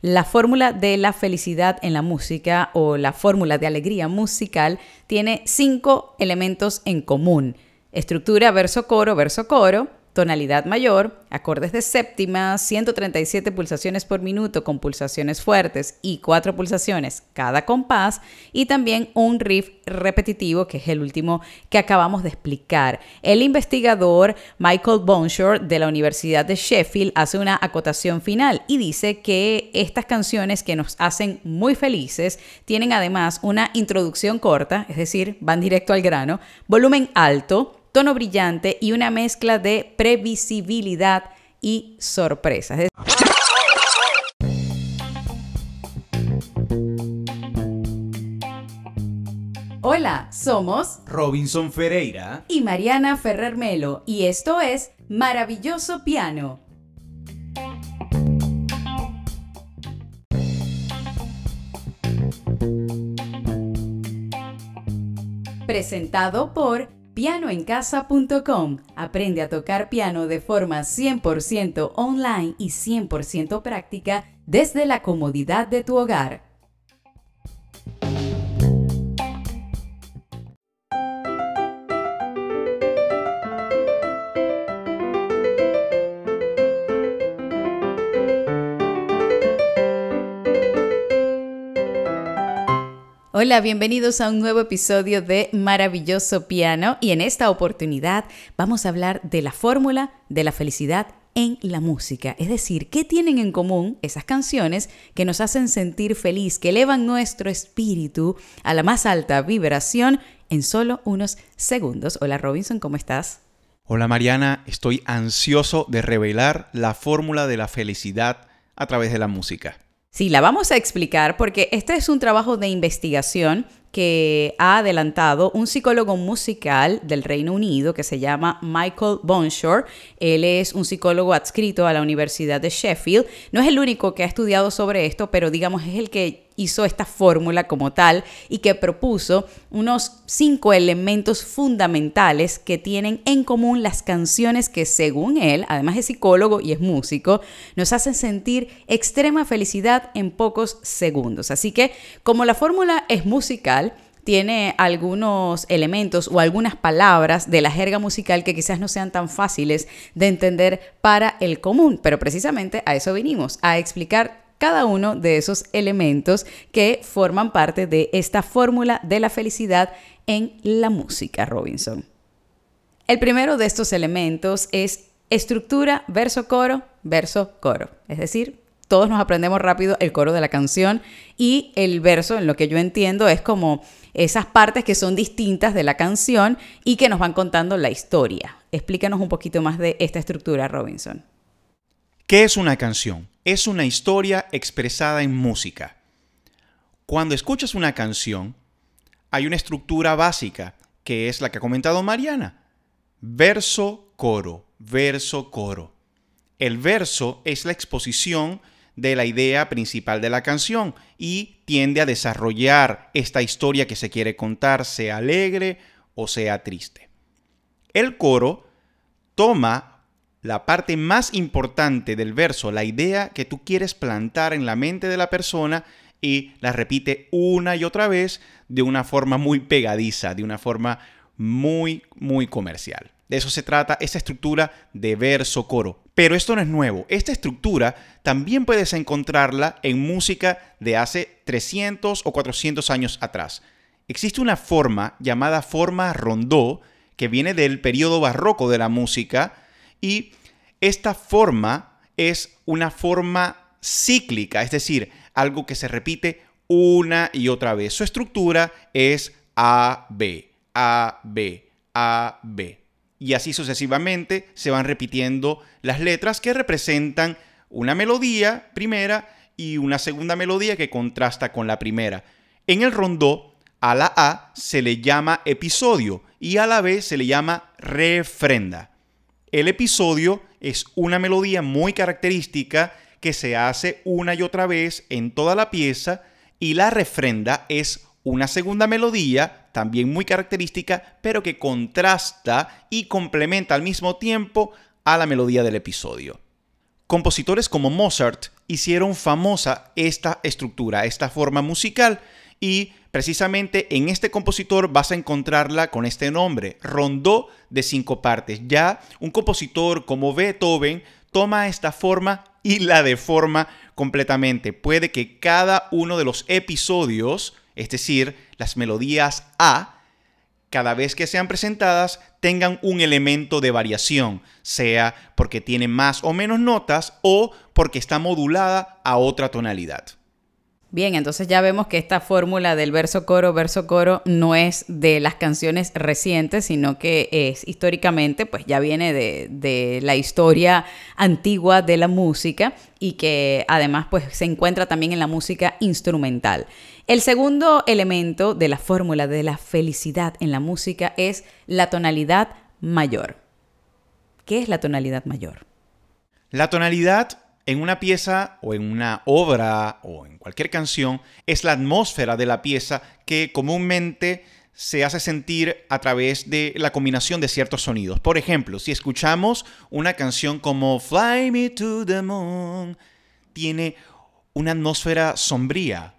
La fórmula de la felicidad en la música o la fórmula de alegría musical tiene cinco elementos en común. Estructura verso-coro, verso-coro, tonalidad mayor, acordes de séptima, 137 pulsaciones por minuto con pulsaciones fuertes y 4 pulsaciones cada compás y también un riff repetitivo que es el último que acabamos de explicar. El investigador Michael Bonshore de la Universidad de Sheffield hace una acotación final y dice que estas canciones que nos hacen muy felices tienen además una introducción corta, es decir, van directo al grano, volumen alto, tono brillante y una mezcla de previsibilidad y sorpresas. Hola, somos Robinson Ferreira y Mariana Ferrer Melo y esto es Maravilloso Piano. Presentado por pianoencasa.com. Aprende a tocar piano de forma 100% online y 100% práctica desde la comodidad de tu hogar. Hola, bienvenidos a un nuevo episodio de Maravilloso Piano y en esta oportunidad vamos a hablar de la fórmula de la felicidad en la música, es decir, qué tienen en común esas canciones que nos hacen sentir feliz, que elevan nuestro espíritu a la más alta vibración en solo unos segundos. Hola Robinson, ¿cómo estás? Hola Mariana, estoy ansioso de revelar la fórmula de la felicidad a través de la música. Sí, la vamos a explicar porque este es un trabajo de investigación que ha adelantado un psicólogo musical del Reino Unido que se llama Michael Bonshore. Él es un psicólogo adscrito a la Universidad de Sheffield. No es el único que ha estudiado sobre esto, pero digamos es el que hizo esta fórmula como tal y que propuso unos cinco elementos fundamentales que tienen en común las canciones que según él, además de psicólogo y es músico, nos hacen sentir extrema felicidad en pocos segundos. Así que como la fórmula es musical, tiene algunos elementos o algunas palabras de la jerga musical que quizás no sean tan fáciles de entender para el común, pero precisamente a eso vinimos, a explicar cada uno de esos elementos que forman parte de esta fórmula de la felicidad en la música, Robinson. El primero de estos elementos es estructura verso-coro, verso-coro. Es decir, todos nos aprendemos rápido el coro de la canción y el verso, en lo que yo entiendo, es como esas partes que son distintas de la canción y que nos van contando la historia. Explícanos un poquito más de esta estructura, Robinson. ¿Qué es una canción? Es una historia expresada en música. Cuando escuchas una canción, hay una estructura básica, que es la que ha comentado Mariana. Verso, coro, verso, coro. El verso es la exposición de la idea principal de la canción y tiende a desarrollar esta historia que se quiere contar, sea alegre o sea triste. El coro toma la parte más importante del verso, la idea que tú quieres plantar en la mente de la persona y la repite una y otra vez de una forma muy pegadiza, de una forma muy, muy comercial. De eso se trata esa estructura de verso-coro. Pero esto no es nuevo. Esta estructura también puedes encontrarla en música de hace 300 o 400 años atrás. Existe una forma llamada forma rondó que viene del periodo barroco de la música, y esta forma es una forma cíclica, es decir, algo que se repite una y otra vez. Su estructura es A, B, A, B, A, B. Y así sucesivamente se van repitiendo las letras que representan una melodía primera y una segunda melodía que contrasta con la primera. En el rondó, a la A se le llama episodio y a la B se le llama refrenda. El episodio es una melodía muy característica que se hace una y otra vez en toda la pieza y la refrenda es una segunda melodía también muy característica pero que contrasta y complementa al mismo tiempo a la melodía del episodio. compositores como Mozart hicieron famosa esta estructura, esta forma musical y precisamente en este compositor vas a encontrarla con este nombre, rondó de cinco partes. Ya un compositor como Beethoven toma esta forma y la deforma completamente. Puede que cada uno de los episodios, es decir, las melodías A, cada vez que sean presentadas tengan un elemento de variación, sea porque tiene más o menos notas o porque está modulada a otra tonalidad. Bien, entonces ya vemos que esta fórmula del verso coro, verso coro no es de las canciones recientes, sino que es históricamente, pues ya viene de, de, la historia antigua de la música y que además pues se encuentra también en la música instrumental. El segundo elemento de la fórmula de la felicidad en la música es la tonalidad mayor. ¿Qué es la tonalidad mayor? La tonalidad en una pieza o en una obra o en cualquier canción es la atmósfera de la pieza que comúnmente se hace sentir a través de la combinación de ciertos sonidos. Por ejemplo, si escuchamos una canción como Fly Me to the Moon, tiene una atmósfera sombría,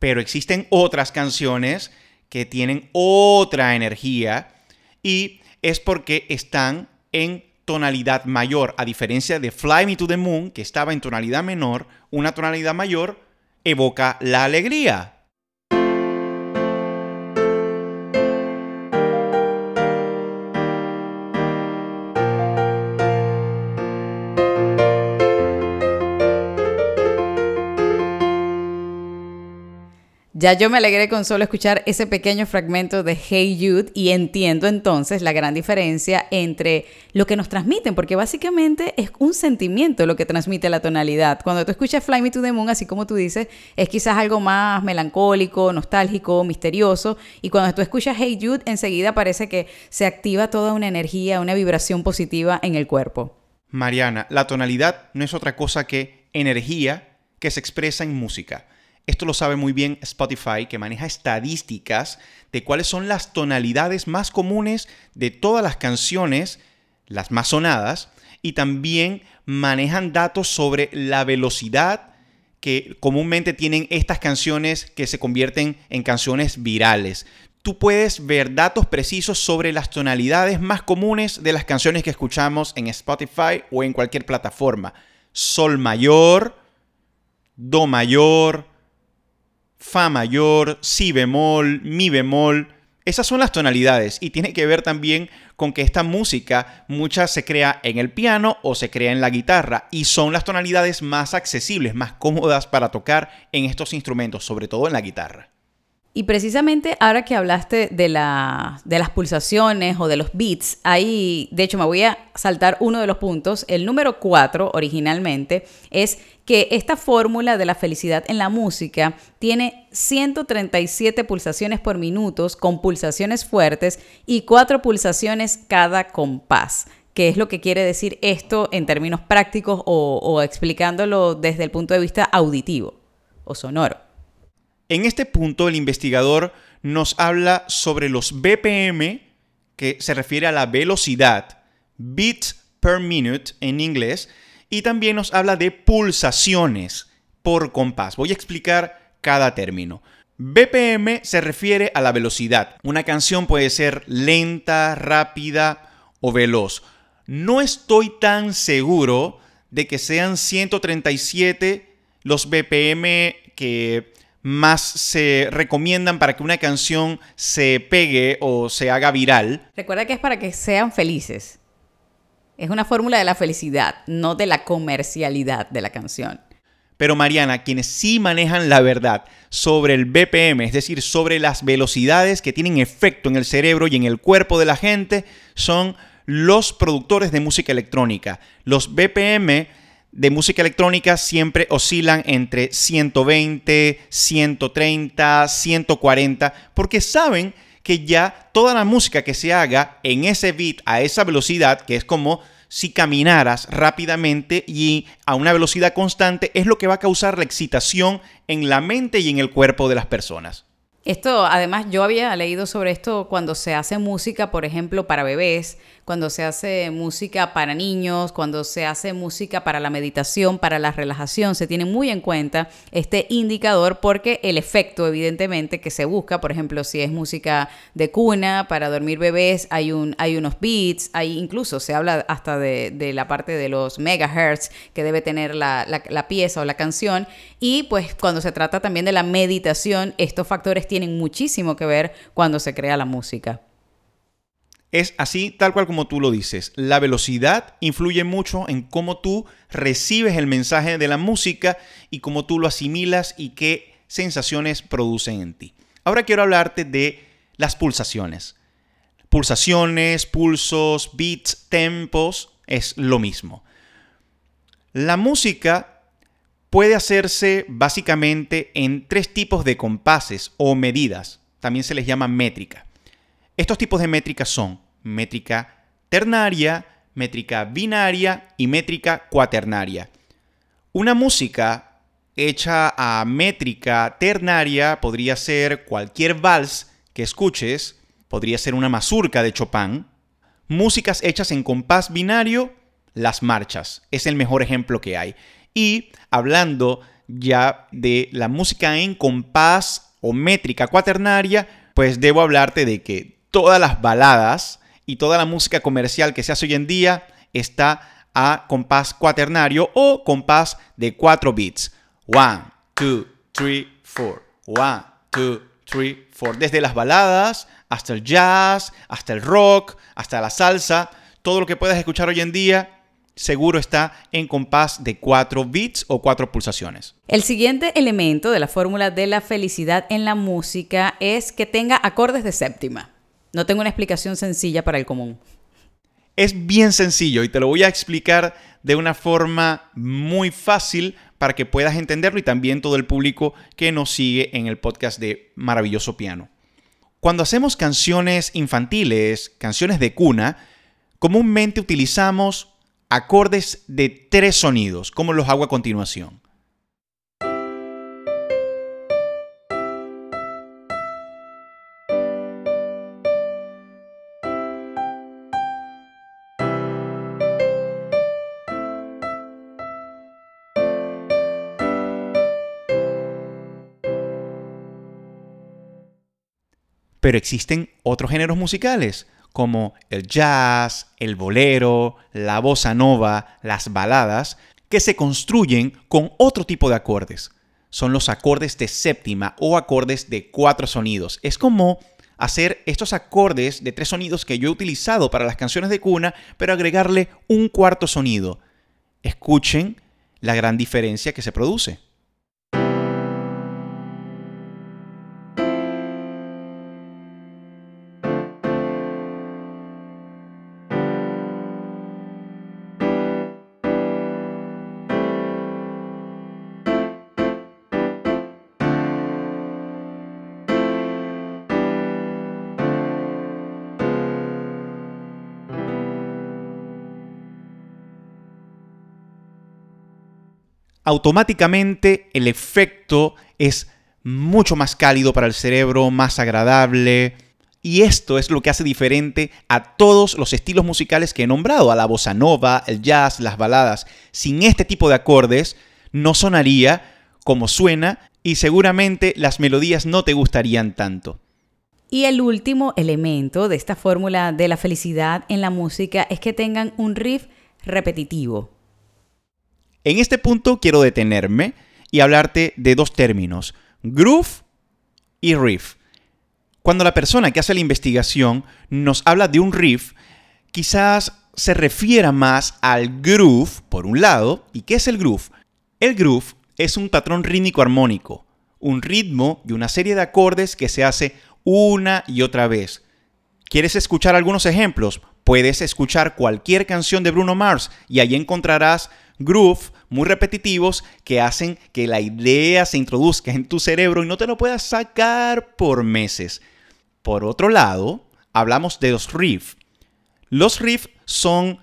pero existen otras canciones que tienen otra energía y es porque están en tonalidad mayor, a diferencia de Fly Me to the Moon, que estaba en tonalidad menor, una tonalidad mayor evoca la alegría. Ya yo me alegré con solo escuchar ese pequeño fragmento de Hey Jude y entiendo entonces la gran diferencia entre lo que nos transmiten, porque básicamente es un sentimiento lo que transmite la tonalidad. Cuando tú escuchas Fly Me to the Moon, así como tú dices, es quizás algo más melancólico, nostálgico, misterioso, y cuando tú escuchas Hey Jude, enseguida parece que se activa toda una energía, una vibración positiva en el cuerpo. Mariana, la tonalidad no es otra cosa que energía que se expresa en música. Esto lo sabe muy bien Spotify, que maneja estadísticas de cuáles son las tonalidades más comunes de todas las canciones, las más sonadas, y también manejan datos sobre la velocidad que comúnmente tienen estas canciones que se convierten en canciones virales. Tú puedes ver datos precisos sobre las tonalidades más comunes de las canciones que escuchamos en Spotify o en cualquier plataforma. Sol mayor, Do mayor, fa mayor, si bemol, mi bemol. Esas son las tonalidades y tiene que ver también con que esta música muchas se crea en el piano o se crea en la guitarra y son las tonalidades más accesibles, más cómodas para tocar en estos instrumentos, sobre todo en la guitarra. Y precisamente ahora que hablaste de, de las pulsaciones o de los beats, ahí, de hecho, me voy a saltar uno de los puntos. El número 4, originalmente, es que esta fórmula de la felicidad en la música tiene 137 pulsaciones por minuto, con pulsaciones fuertes y 4 pulsaciones cada compás. ¿Qué es lo que quiere decir esto en términos prácticos o, o explicándolo desde el punto de vista auditivo o sonoro? En este punto el investigador nos habla sobre los BPM, que se refiere a la velocidad, beats per minute en inglés, y también nos habla de pulsaciones por compás. Voy a explicar cada término. BPM se refiere a la velocidad. Una canción puede ser lenta, rápida o veloz. No estoy tan seguro de que sean 137 los BPM que más se recomiendan para que una canción se pegue o se haga viral. Recuerda que es para que sean felices. Es una fórmula de la felicidad, no de la comercialidad de la canción. Pero Mariana, quienes sí manejan la verdad sobre el BPM, es decir, sobre las velocidades que tienen efecto en el cerebro y en el cuerpo de la gente, son los productores de música electrónica. Los BPM de música electrónica siempre oscilan entre 120, 130, 140, porque saben que ya toda la música que se haga en ese beat, a esa velocidad, que es como si caminaras rápidamente y a una velocidad constante es lo que va a causar la excitación en la mente y en el cuerpo de las personas. Esto, además, yo había leído sobre esto cuando se hace música, por ejemplo, para bebés, cuando se hace música para niños, cuando se hace música para la meditación, para la relajación, se tiene muy en cuenta este indicador porque el efecto, evidentemente, que se busca, por ejemplo, si es música de cuna, para dormir bebés, hay, un, hay unos beats, hay incluso se habla hasta de, la parte de los megahertz que debe tener la, la pieza o la canción. Y pues cuando se trata también de la meditación, estos factores tienen muchísimo que ver cuando se crea la música. Es así, tal cual como tú lo dices. La velocidad influye mucho en cómo tú recibes el mensaje de la música y cómo tú lo asimilas y qué sensaciones producen en ti. Ahora quiero hablarte de las pulsaciones. Pulsaciones, pulsos, beats, tempos, es lo mismo. La música puede hacerse básicamente en tres tipos de compases o medidas. También se les llama métrica. Estos tipos de métricas son métrica ternaria, métrica binaria y métrica cuaternaria. Una música hecha a métrica ternaria podría ser cualquier vals que escuches, podría ser una mazurca de Chopin. Músicas hechas en compás binario, las marchas. Es el mejor ejemplo que hay. Y hablando ya de la música en compás o métrica cuaternaria, pues debo hablarte de que todas las baladas y toda la música comercial que se hace hoy en día está a compás cuaternario o compás de 4 beats. 1, 2, 3, 4. 1, 2, 3, 4. Desde las baladas hasta el jazz, hasta el rock, hasta la salsa, todo lo que puedas escuchar hoy en día seguro está en compás de 4 bits o 4 pulsaciones. El siguiente elemento de la fórmula de la felicidad en la música es que tenga acordes de séptima. No tengo una explicación sencilla para el común. Es bien sencillo y te lo voy a explicar de una forma muy fácil para que puedas entenderlo y también todo el público que nos sigue en el podcast de Maravilloso Piano. Cuando hacemos canciones infantiles, canciones de cuna, comúnmente utilizamos acordes de tres sonidos, como los hago a continuación. Pero existen otros géneros musicales, como el jazz, el bolero, la bossa nova, las baladas, que se construyen con otro tipo de acordes. Son los acordes de séptima o acordes de cuatro sonidos. Es como hacer estos acordes de tres sonidos que yo he utilizado para las canciones de cuna, pero agregarle un cuarto sonido. Escuchen la gran diferencia que se produce. Automáticamente el efecto es mucho más cálido para el cerebro, más agradable. Y esto es lo que hace diferente a todos los estilos musicales que he nombrado, a la bossa nova, el jazz, las baladas. Sin este tipo de acordes no sonaría como suena y seguramente las melodías no te gustarían tanto. Y el último elemento de esta fórmula de la felicidad en la música es que tengan un riff repetitivo. En este punto quiero detenerme y hablarte de dos términos, groove y riff. Cuando la persona que hace la investigación nos habla de un riff, quizás se refiera más al groove, por un lado. ¿Y qué es el groove? El groove es un patrón rítmico armónico, un ritmo y una serie de acordes que se hace una y otra vez. ¿Quieres escuchar algunos ejemplos? Puedes escuchar cualquier canción de Bruno Mars y ahí encontrarás groove muy repetitivos que hacen que la idea se introduzca en tu cerebro y no te lo puedas sacar por meses. Por otro lado, hablamos de los riffs. Los riffs son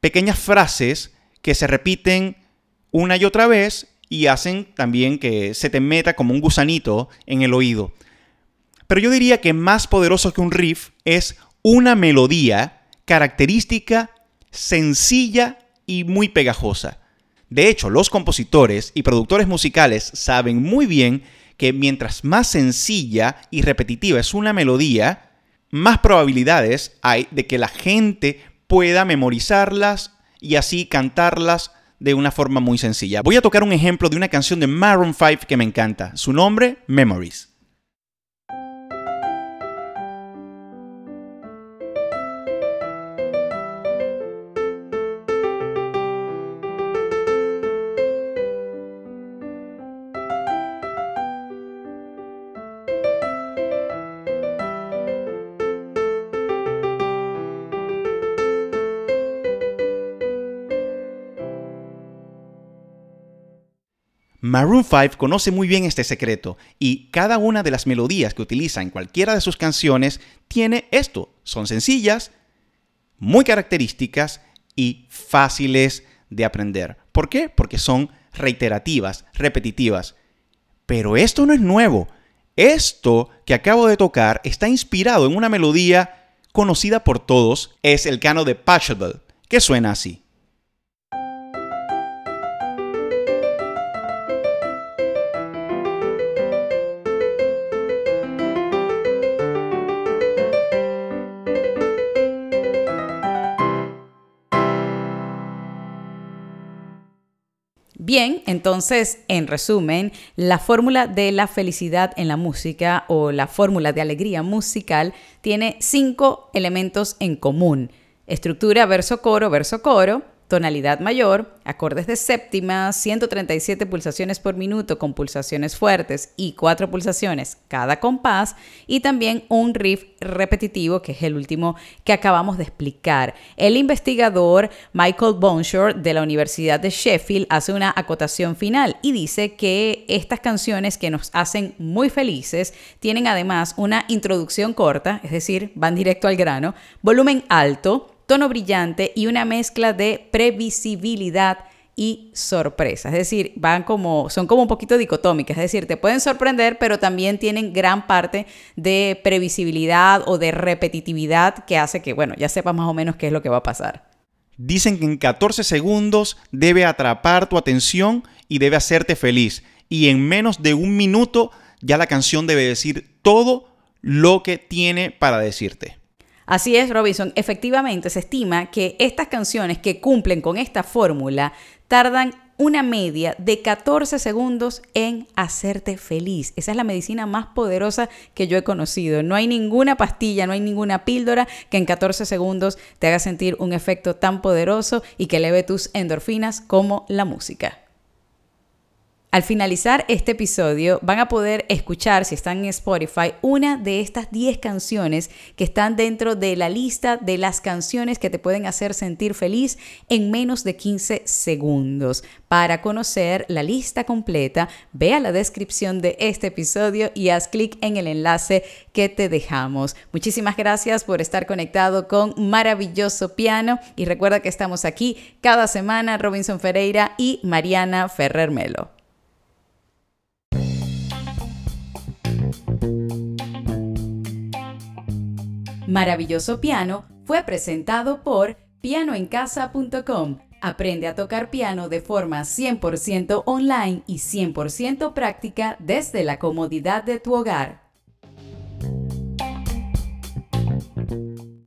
pequeñas frases que se repiten una y otra vez y hacen también que se te meta como un gusanito en el oído. Pero yo diría que más poderoso que un riff es una melodía característica, sencilla y muy pegajosa. De hecho, los compositores y productores musicales saben muy bien que mientras más sencilla y repetitiva es una melodía, más probabilidades hay de que la gente pueda memorizarlas y así cantarlas de una forma muy sencilla. Voy a tocar un ejemplo de una canción de Maroon 5 que me encanta. Su nombre, Memories. Maroon 5 conoce muy bien este secreto y cada una de las melodías que utiliza en cualquiera de sus canciones tiene esto. Son sencillas, muy características y fáciles de aprender. ¿Por qué? Porque son reiterativas, repetitivas. Pero esto no es nuevo. Esto que acabo de tocar está inspirado en una melodía conocida por todos. Es el cano de Pachelbel, que suena así. Bien, entonces, en resumen, la fórmula de la felicidad en la música o la fórmula de alegría musical tiene cinco elementos en común. Estructura verso-coro, verso-coro, tonalidad mayor, acordes de séptima, 137 pulsaciones por minuto con pulsaciones fuertes y 4 pulsaciones cada compás y también un riff repetitivo que es el último que acabamos de explicar. El investigador Michael Bonshore de la Universidad de Sheffield hace una acotación final y dice que estas canciones que nos hacen muy felices tienen además una introducción corta, es decir, van directo al grano, volumen alto, tono brillante y una mezcla de previsibilidad y sorpresa. Es decir, van como, son como un poquito dicotómicas. Es decir, te pueden sorprender, pero también tienen gran parte de previsibilidad o de repetitividad que hace que, bueno, ya sepas más o menos qué es lo que va a pasar. Dicen que en 14 segundos debe atrapar tu atención y debe hacerte feliz. Y en menos de un minuto ya la canción debe decir todo lo que tiene para decirte. Así es, Robinson. Efectivamente, se estima que estas canciones que cumplen con esta fórmula tardan una media de 14 segundos en hacerte feliz. Esa es la medicina más poderosa que yo he conocido. No hay ninguna pastilla, no hay ninguna píldora que en 14 segundos te haga sentir un efecto tan poderoso y que eleve tus endorfinas como la música. Al finalizar este episodio van a poder escuchar, si están en Spotify, una de estas 10 canciones que están dentro de la lista de las canciones que te pueden hacer sentir feliz en menos de 15 segundos. Para conocer la lista completa, ve a la descripción de este episodio y haz clic en el enlace que te dejamos. Muchísimas gracias por estar conectado con Maravilloso Piano y recuerda que estamos aquí cada semana Robinson Ferreira y Mariana Ferrer Melo. Maravilloso Piano fue presentado por pianoencasa.com. Aprende a tocar piano de forma 100% online y 100% práctica desde la comodidad de tu hogar.